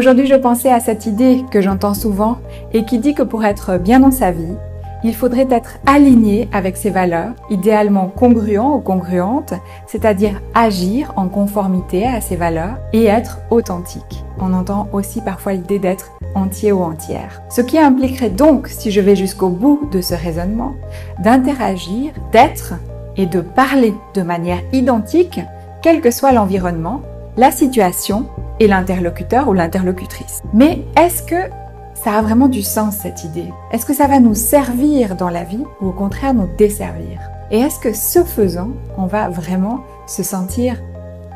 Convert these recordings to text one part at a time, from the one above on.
Aujourd'hui, je pensais à cette idée que j'entends souvent et qui dit que pour être bien dans sa vie, il faudrait être aligné avec ses valeurs, idéalement congruent ou congruentes, c'est-à-dire agir en conformité à ses valeurs et être authentique. On entend aussi parfois l'idée d'être entier ou entière. Ce qui impliquerait donc, si je vais jusqu'au bout de ce raisonnement, d'interagir, d'être et de parler de manière identique, quel que soit l'environnement, la situation et l'interlocuteur ou l'interlocutrice. Mais est-ce que ça a vraiment du sens cette idée? Est-ce que ça va nous servir dans la vie ou au contraire nous desservir? Et est-ce que ce faisant, on va vraiment se sentir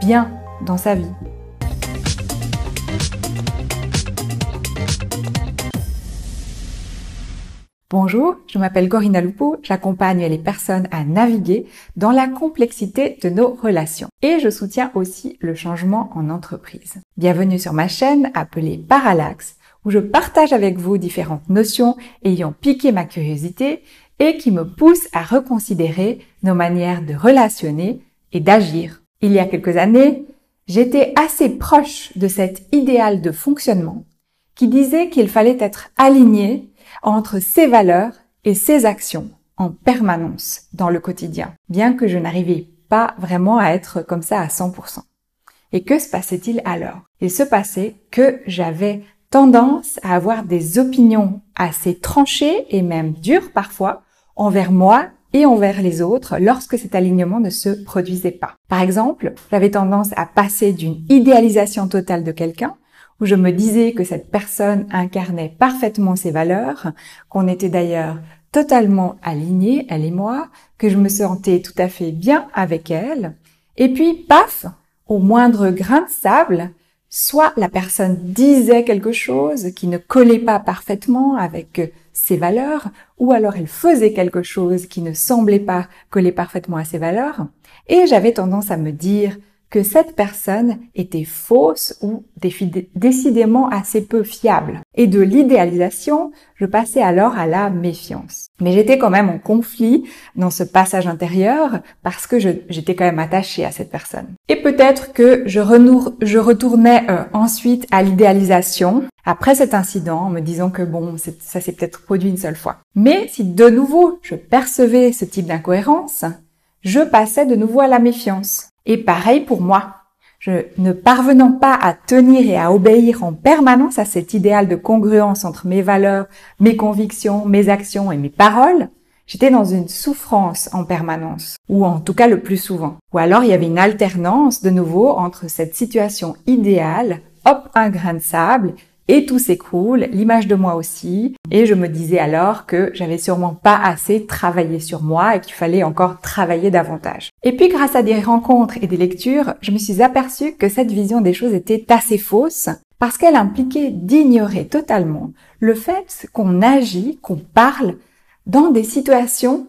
bien dans sa vie? Bonjour, je m'appelle Corinna Lupo, j'accompagne les personnes à naviguer dans la complexité de nos relations et je soutiens aussi le changement en entreprise. Bienvenue sur ma chaîne appelée Parallax où je partage avec vous différentes notions ayant piqué ma curiosité et qui me poussent à reconsidérer nos manières de relationner et d'agir. Il y a quelques années, j'étais assez proche de cet idéal de fonctionnement qui disait qu'il fallait être aligné entre ses valeurs et ses actions en permanence dans le quotidien, bien que je n'arrivais pas vraiment à être comme ça à 100%. Et que se passait-il alors? Il se passait que j'avais tendance à avoir des opinions assez tranchées et même dures parfois envers moi et envers les autres lorsque cet alignement ne se produisait pas. Par exemple, j'avais tendance à passer d'une idéalisation totale de quelqu'un où je me disais que cette personne incarnait parfaitement ses valeurs, qu'on était d'ailleurs totalement alignés, elle et moi, que je me sentais tout à fait bien avec elle, et puis, paf, au moindre grain de sable, soit la personne disait quelque chose qui ne collait pas parfaitement avec ses valeurs, ou alors elle faisait quelque chose qui ne semblait pas coller parfaitement à ses valeurs, et j'avais tendance à me dire que cette personne était fausse ou décidément assez peu fiable. Et de l'idéalisation, je passais alors à la méfiance. Mais j'étais quand même en conflit dans ce passage intérieur parce que j'étais quand même attachée à cette personne. Et peut-être que je, retournais euh, ensuite à l'idéalisation après cet incident en me disant que bon, ça s'est peut-être produit une seule fois. Mais si de nouveau je percevais ce type d'incohérence, je passais de nouveau à la méfiance. Et pareil pour moi. Je, ne parvenant pas à tenir et à obéir en permanence à cet idéal de congruence entre mes valeurs, mes convictions, mes actions et mes paroles, j'étais dans une souffrance en permanence, ou en tout cas le plus souvent. Ou alors il y avait une alternance de nouveau entre cette situation idéale, hop, un grain de sable, et tout s'écroule, l'image de moi aussi, et je me disais alors que j'avais sûrement pas assez travaillé sur moi et qu'il fallait encore travailler davantage. Et puis grâce à des rencontres et des lectures, je me suis aperçue que cette vision des choses était assez fausse parce qu'elle impliquait d'ignorer totalement le fait qu'on agit, qu'on parle dans des situations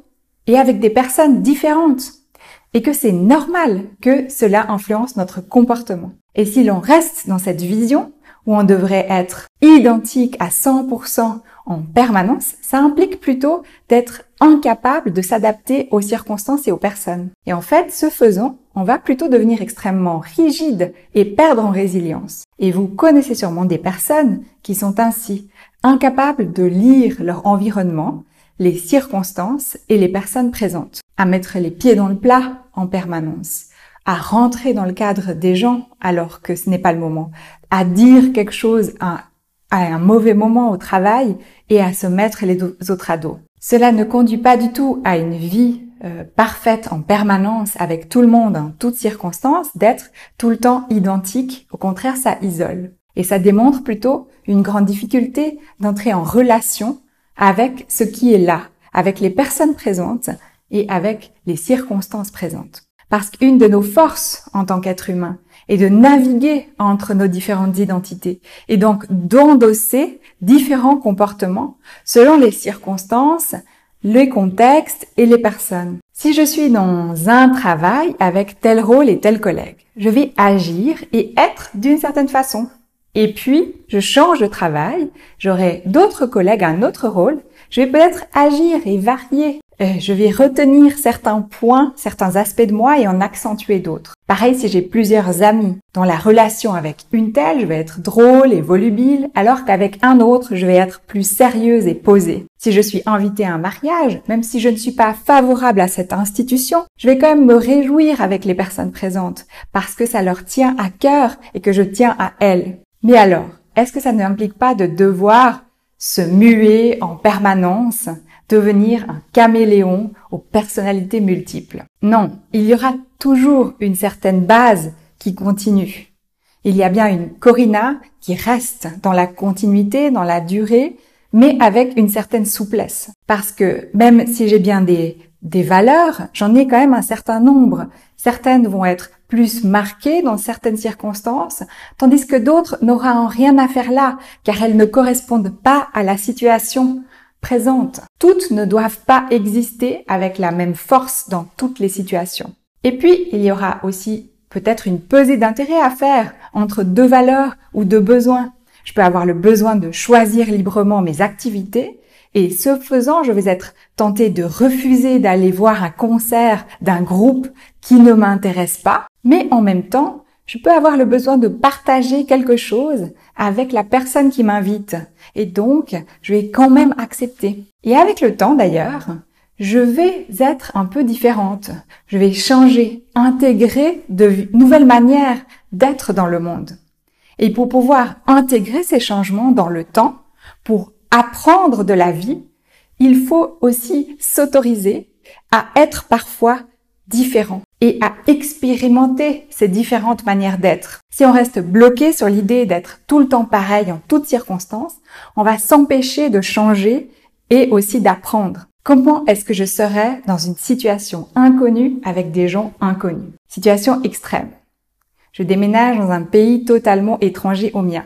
et avec des personnes différentes et que c'est normal que cela influence notre comportement. Et si l'on reste dans cette vision, où on devrait être identique à 100% en permanence, ça implique plutôt d'être incapable de s'adapter aux circonstances et aux personnes. Et en fait, ce faisant, on va plutôt devenir extrêmement rigide et perdre en résilience. Et vous connaissez sûrement des personnes qui sont ainsi incapables de lire leur environnement, les circonstances et les personnes présentes, à mettre les pieds dans le plat en permanence, à rentrer dans le cadre des gens alors que ce n'est pas le moment, à dire quelque chose à, un mauvais moment au travail et à se mettre les autres à dos. Cela ne conduit pas du tout à une vie euh, parfaite en permanence avec tout le monde en toutes circonstances, d'être tout le temps identique. Au contraire, ça isole. Et ça démontre plutôt une grande difficulté d'entrer en relation avec ce qui est là, avec les personnes présentes et avec les circonstances présentes. Parce qu'une de nos forces en tant qu'être humain est de naviguer entre nos différentes identités et donc d'endosser différents comportements selon les circonstances, les contextes et les personnes. Si je suis dans un travail avec tel rôle et tel collègue, je vais agir et être d'une certaine façon. Et puis, je change de travail, j'aurai d'autres collègues, un autre rôle, je vais peut-être agir et varier Euh, je vais retenir certains points, certains aspects de moi et en accentuer d'autres. Pareil si j'ai plusieurs amis. Dans la relation avec une telle, je vais être drôle et volubile, alors qu'avec un autre, je vais être plus sérieuse et posée. Si je suis invitée à un mariage, même si je ne suis pas favorable à cette institution, je vais quand même me réjouir avec les personnes présentes, parce que ça leur tient à cœur et que je tiens à elles. Mais alors, est-ce que ça n'implique pas de devoir se muer en permanence? Devenir un caméléon aux personnalités multiples. Non, il y aura toujours une certaine base qui continue. Il y a bien une Corina qui reste dans la continuité, dans la durée, mais avec une certaine souplesse. Parce que même si j'ai bien des, des valeurs, j'en ai quand même un certain nombre. Certaines vont être plus marquées dans certaines circonstances, tandis que d'autres n'auront rien à faire là, car elles ne correspondent pas à la situation Toutes ne doivent pas exister avec la même force dans toutes les situations. Et puis, il y aura aussi peut-être une pesée d'intérêt à faire entre deux valeurs ou deux besoins. Je peux avoir le besoin de choisir librement mes activités et ce faisant, je vais être tentée de refuser d'aller voir un concert d'un groupe qui ne m'intéresse pas, mais en même temps, je peux avoir le besoin de partager quelque chose avec la personne qui m'invite. Et donc, je vais quand même accepter. Et avec le temps d'ailleurs, je vais être un peu différente. Je vais changer, intégrer de nouvelles manières d'être dans le monde. Et pour pouvoir intégrer ces changements dans le temps, pour apprendre de la vie, il faut aussi s'autoriser à être parfois différent et à expérimenter ces différentes manières d'être. Si on reste bloqué sur l'idée d'être tout le temps pareil en toutes circonstances, on va s'empêcher de changer et aussi d'apprendre. Comment est-ce que je serais dans une situation inconnue avec des gens inconnus? Situation extrême. Je déménage dans un pays totalement étranger au mien.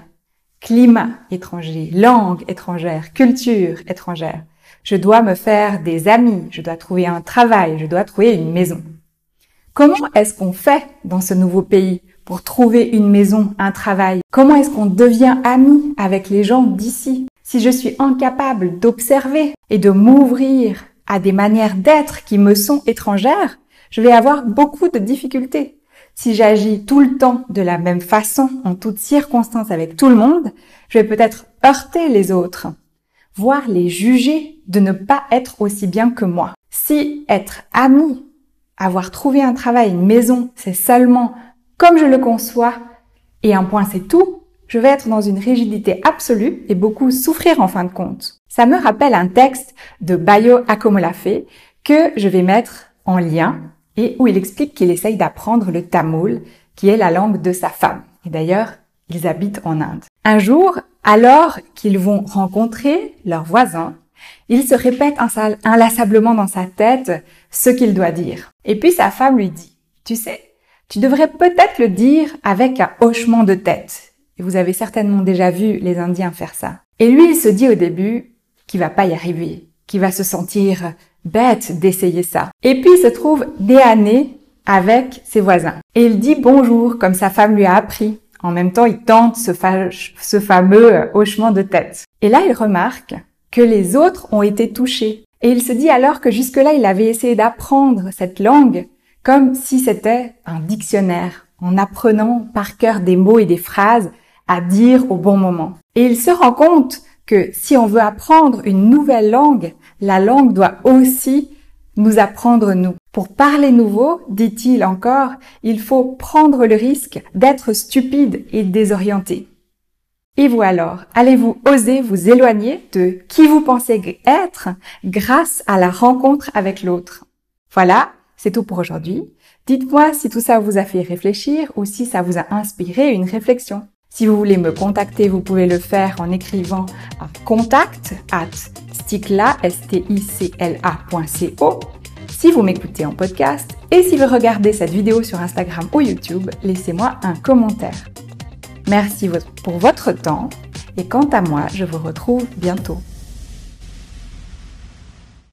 Climat étranger, langue étrangère, culture étrangère. Je dois me faire des amis, je dois trouver un travail, je dois trouver une maison. Comment est-ce qu'on fait dans ce nouveau pays pour trouver une maison, un travail? Comment est-ce qu'on devient ami avec les gens d'ici? Si je suis incapable d'observer et de m'ouvrir à des manières d'être qui me sont étrangères, je vais avoir beaucoup de difficultés. Si j'agis tout le temps de la même façon, en toutes circonstances avec tout le monde, je vais peut-être heurter les autres, voire les juger de ne pas être aussi bien que moi. Si être ami avoir trouvé un travail, une maison, c'est seulement comme je le conçois et un point c'est tout, je vais être dans une rigidité absolue et beaucoup souffrir en fin de compte. Ça me rappelle un texte de Bayo Akomolafe que je vais mettre en lien et où il explique qu'il essaye d'apprendre le tamoul, qui est la langue de sa femme. Et d'ailleurs, ils habitent en Inde. Un jour, alors qu'ils vont rencontrer leurs voisins, il se répète inlassablement dans sa tête ce qu'il doit dire. Et puis sa femme lui dit, tu sais, tu devrais peut-être le dire avec un hochement de tête. Et vous avez certainement déjà vu les Indiens faire ça. Et lui, il se dit au début qu'il va pas y arriver, qu'il va se sentir bête d'essayer ça. Et puis il se trouve nez avec ses voisins. Et il dit bonjour comme sa femme lui a appris. En même temps, il tente ce, fameux hochement de tête. Et là, il remarque que les autres ont été touchés. Et il se dit alors que jusque-là, il avait essayé d'apprendre cette langue comme si c'était un dictionnaire, en apprenant par cœur des mots et des phrases à dire au bon moment. Et il se rend compte que si on veut apprendre une nouvelle langue, la langue doit aussi nous apprendre nous. Pour parler nouveau, dit-il encore, il faut prendre le risque d'être stupide et désorienté. Et vous alors, allez-vous oser vous éloigner de qui vous pensez être grâce à la rencontre avec l'autre? Voilà, c'est tout pour aujourd'hui. Dites-moi si tout ça vous a fait réfléchir ou si ça vous a inspiré une réflexion. Si vous voulez me contacter, vous pouvez le faire en écrivant à contact at sticla, si vous m'écoutez en podcast et si vous regardez cette vidéo sur Instagram ou YouTube, laissez-moi un commentaire. Merci pour votre temps et quant à moi, je vous retrouve bientôt.